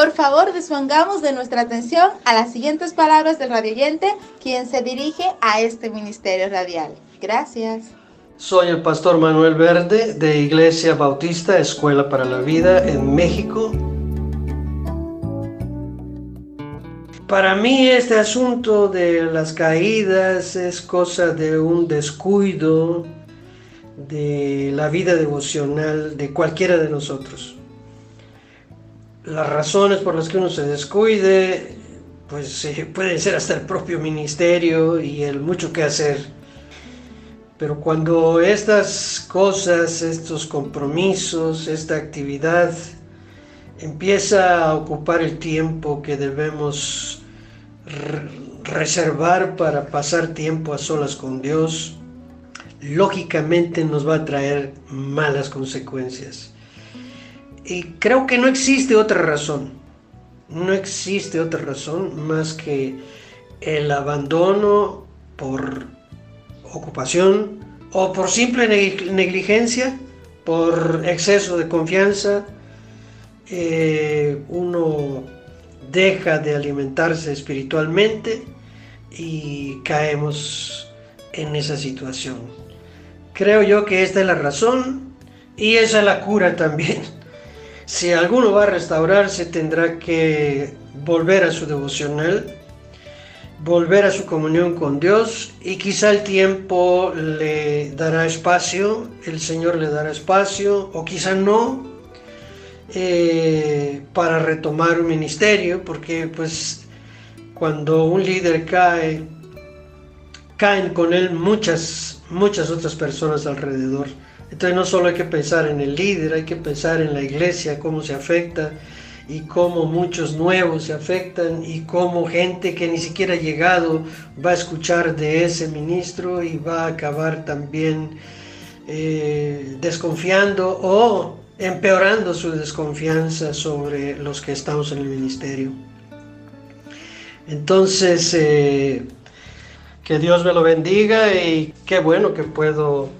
Por favor, dispongamos de nuestra atención a las siguientes palabras del radioyente, quien se dirige a este ministerio radial. Gracias. Soy el pastor Manuel Verde de Iglesia Bautista Escuela para la Vida en México. Para mí este asunto de las caídas es cosa de un descuido de la vida devocional de cualquiera de nosotros las razones por las que uno se descuide, pues pueden ser hasta el propio ministerio y el mucho que hacer. Pero cuando estas cosas, estos compromisos, esta actividad empieza a ocupar el tiempo que debemos reservar para pasar tiempo a solas con Dios, lógicamente nos va a traer malas consecuencias. Y creo que no existe otra razón. No existe otra razón más que el abandono por ocupación o por simple negligencia, por exceso de confianza. Eh, uno deja de alimentarse espiritualmente y caemos en esa situación. Creo yo que esta es la razón y esa es la cura también. Si alguno va a restaurarse, tendrá que volver a su devocional, volver a su comunión con Dios y quizá el tiempo le dará espacio, el Señor le dará espacio o quizá no. eh, para retomar un ministerio, porque pues cuando un líder cae, caen con él muchas, muchas otras personas alrededor. Entonces no solo hay que pensar en el líder, hay que pensar en la iglesia, cómo se afecta y cómo muchos nuevos se afectan y cómo gente que ni siquiera ha llegado va a escuchar de ese ministro y va a acabar también eh, desconfiando o empeorando su desconfianza sobre los que estamos en el ministerio. Entonces, eh, que Dios me lo bendiga y qué bueno que puedo,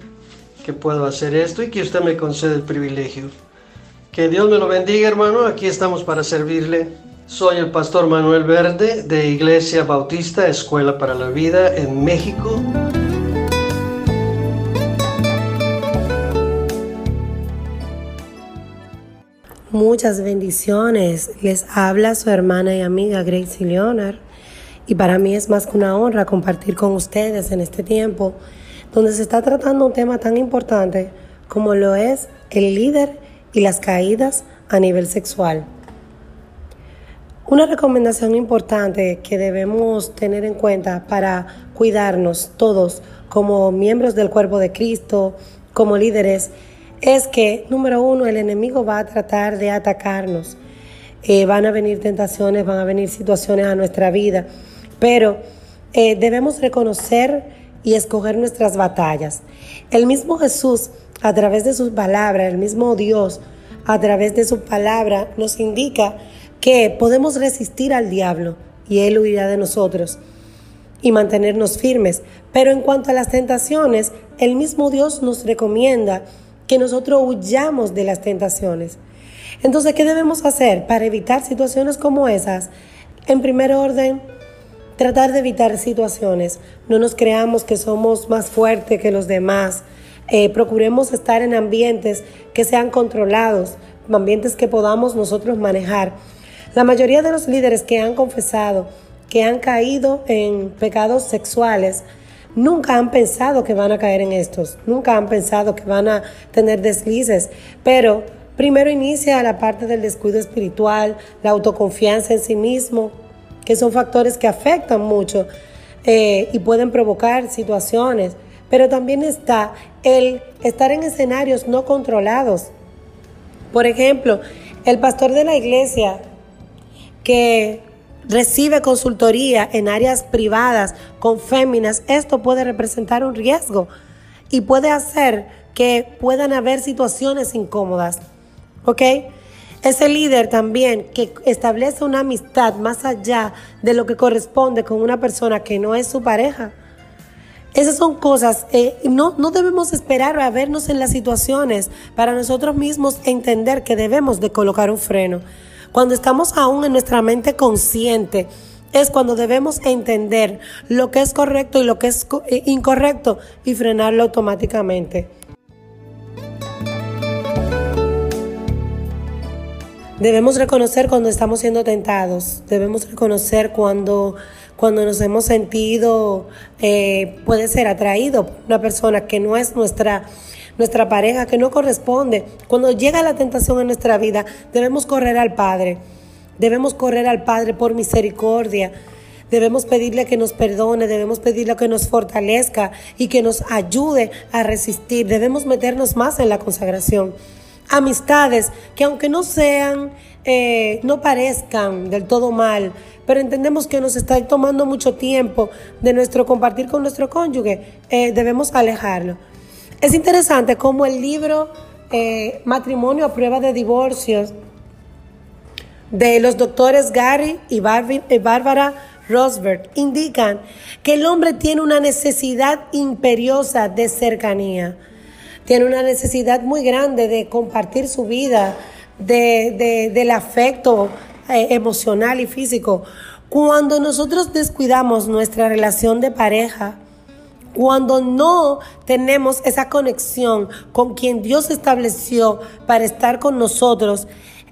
que puedo hacer esto y que usted me concede el privilegio. Que Dios me lo bendiga, hermano. Aquí estamos para servirle. Soy el pastor Manuel Verde de Iglesia Bautista Escuela para la Vida en México. Muchas bendiciones. Les habla su hermana y amiga Gracie Leonard. Y para mí es más que una honra compartir con ustedes en este tiempo donde se está tratando un tema tan importante como lo es el líder y las caídas a nivel sexual. Una recomendación importante que debemos tener en cuenta para cuidarnos todos como miembros del cuerpo de Cristo, como líderes, es que, número uno, el enemigo va a tratar de atacarnos. Eh, van a venir tentaciones, van a venir situaciones a nuestra vida, pero eh, debemos reconocer y escoger nuestras batallas. El mismo Jesús, a través de sus palabras, el mismo Dios, a través de su palabra, nos indica que podemos resistir al diablo y él huirá de nosotros y mantenernos firmes. Pero en cuanto a las tentaciones, el mismo Dios nos recomienda que nosotros huyamos de las tentaciones. Entonces, ¿qué debemos hacer para evitar situaciones como esas? En primer orden, tratar de evitar situaciones. No nos creamos que somos más fuertes que los demás. Eh, procuremos estar en ambientes que sean controlados, ambientes que podamos nosotros manejar. La mayoría de los líderes que han confesado que han caído en pecados sexuales, nunca han pensado que van a caer en estos, nunca han pensado que van a tener deslices, pero primero inicia la parte del descuido espiritual, la autoconfianza en sí mismo, que son factores que afectan mucho eh, y pueden provocar situaciones, pero también está el estar en escenarios no controlados. Por ejemplo, el pastor de la iglesia que recibe consultoría en áreas privadas con féminas, esto puede representar un riesgo y puede hacer que puedan haber situaciones incómodas. ¿Ok? Ese líder también que establece una amistad más allá de lo que corresponde con una persona que no es su pareja. Esas son cosas, eh, no, no debemos esperar a vernos en las situaciones para nosotros mismos entender que debemos de colocar un freno. Cuando estamos aún en nuestra mente consciente, es cuando debemos entender lo que es correcto y lo que es eh, incorrecto y frenarlo automáticamente. Debemos reconocer cuando estamos siendo tentados, debemos reconocer cuando, cuando nos hemos sentido, eh, puede ser atraído por una persona que no es nuestra nuestra pareja que no corresponde. Cuando llega la tentación en nuestra vida, debemos correr al Padre. Debemos correr al Padre por misericordia. Debemos pedirle que nos perdone, debemos pedirle que nos fortalezca y que nos ayude a resistir. Debemos meternos más en la consagración. Amistades que aunque no sean, eh, no parezcan del todo mal, pero entendemos que nos está tomando mucho tiempo de nuestro compartir con nuestro cónyuge, eh, debemos alejarlo. Es interesante cómo el libro eh, Matrimonio a prueba de divorcios de los doctores Gary y Bárbara Rosberg indican que el hombre tiene una necesidad imperiosa de cercanía, tiene una necesidad muy grande de compartir su vida, del afecto eh, emocional y físico. Cuando nosotros descuidamos nuestra relación de pareja, cuando no tenemos esa conexión con quien Dios estableció para estar con nosotros,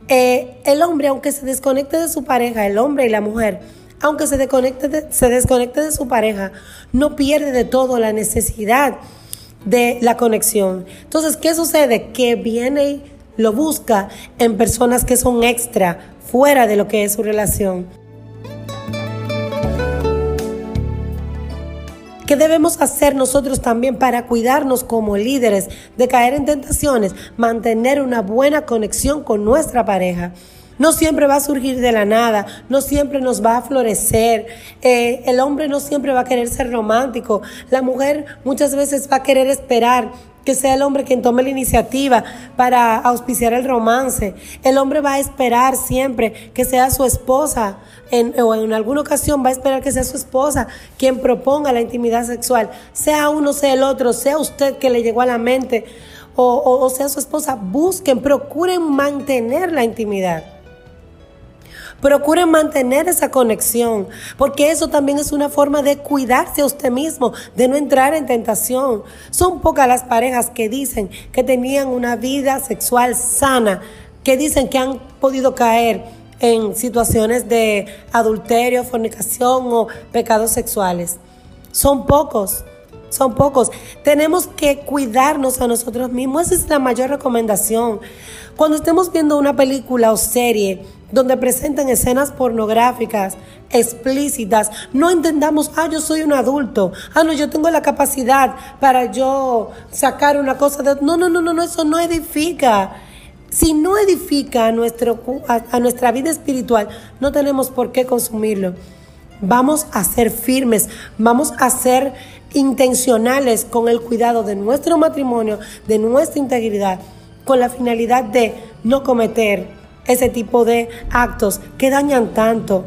eh, el hombre, aunque se desconecte de su pareja, el hombre y la mujer, aunque se desconecte, se desconecte de su pareja, no pierde de todo la necesidad de la conexión. Entonces, ¿qué sucede? Que viene lo busca en personas que son extra, fuera de lo que es su relación. ¿Qué debemos hacer nosotros también para cuidarnos como líderes de caer en tentaciones? Mantener una buena conexión con nuestra pareja. No siempre va a surgir de la nada, no siempre nos va a florecer. Eh, el hombre no siempre va a querer ser romántico. La mujer muchas veces va a querer esperar que sea el hombre quien tome la iniciativa para auspiciar el romance. El hombre va a esperar siempre que sea su esposa, o en alguna ocasión va a esperar que sea su esposa quien proponga la intimidad sexual. Sea uno, sea el otro, sea usted que le llegó a la mente, o, o sea su esposa, busquen, procuren mantener la intimidad. Procuren mantener esa conexión, porque eso también es una forma de cuidarse a usted mismo, de no entrar en tentación. Son pocas las parejas que dicen que tenían una vida sexual sana, que dicen que han podido caer en situaciones de adulterio, fornicación o pecados sexuales. Son pocos. Son pocos. Tenemos que cuidarnos a nosotros mismos. Esa es la mayor recomendación. Cuando estemos viendo una película o serie donde presenten escenas pornográficas explícitas, no entendamos, ah, yo soy un adulto, ah, no, yo tengo la capacidad para yo sacar una cosa de... No, no, no, no, no eso no edifica. Si no edifica nuestro, a nuestra vida espiritual, no tenemos por qué consumirlo. Vamos a ser firmes, vamos a ser intencionales con el cuidado de nuestro matrimonio, de nuestra integridad, con la finalidad de no cometer ese tipo de actos que dañan tanto.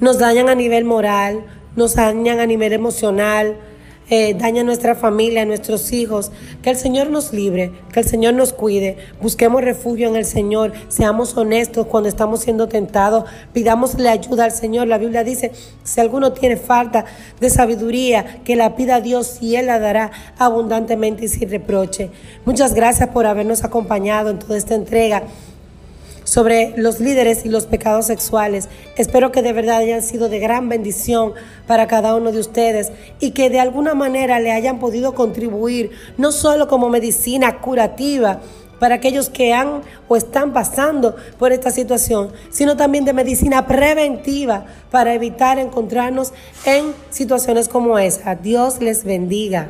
Nos dañan a nivel moral, nos dañan a nivel emocional, eh, dañan nuestra familia, nuestros hijos. Que el Señor nos libre, que el Señor nos cuide. Busquemos refugio en el Señor. Seamos honestos cuando estamos siendo tentados. Pidámosle ayuda al Señor. La Biblia dice, si alguno tiene falta de sabiduría, que la pida a Dios y Él la dará abundantemente y sin reproche. Muchas gracias por habernos acompañado en toda esta entrega sobre los líderes y los pecados sexuales. Espero que de verdad hayan sido de gran bendición para cada uno de ustedes y que de alguna manera le hayan podido contribuir, no solo como medicina curativa, para aquellos que han o están pasando por esta situación, sino también de medicina preventiva para evitar encontrarnos en situaciones como esa. Dios les bendiga.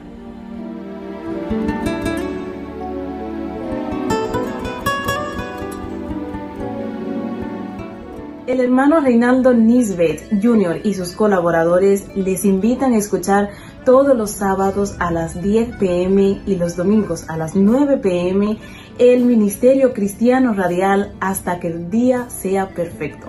El hermano Reinaldo Nisbet Jr. y sus colaboradores les invitan a escuchar todos los sábados a las 10 pm y los domingos a las 9 pm el Ministerio Cristiano Radial hasta que el día sea perfecto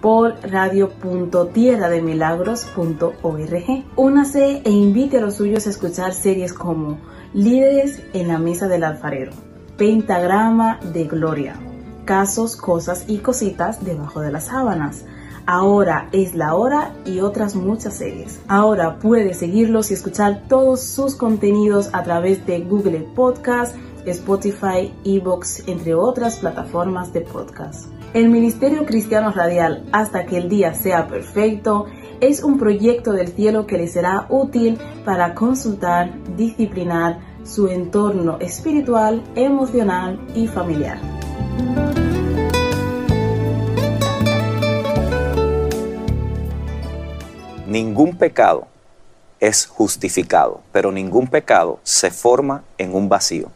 por radio.tierrademilagros.org. Únase e invite a los suyos a escuchar series como Líderes en la Mesa del Alfarero, Pentagrama de Gloria, casos, cosas y cositas debajo de las sábanas. Ahora es la hora y otras muchas series. Ahora puedes seguirlos y escuchar todos sus contenidos a través de Google Podcast, Spotify, Evox, entre otras plataformas de podcast. El Ministerio Cristiano Radial Hasta que el día sea perfecto es un proyecto del cielo que les será útil para consultar, disciplinar su entorno espiritual, emocional y familiar. Ningún pecado es justificado, pero ningún pecado se forma en un vacío.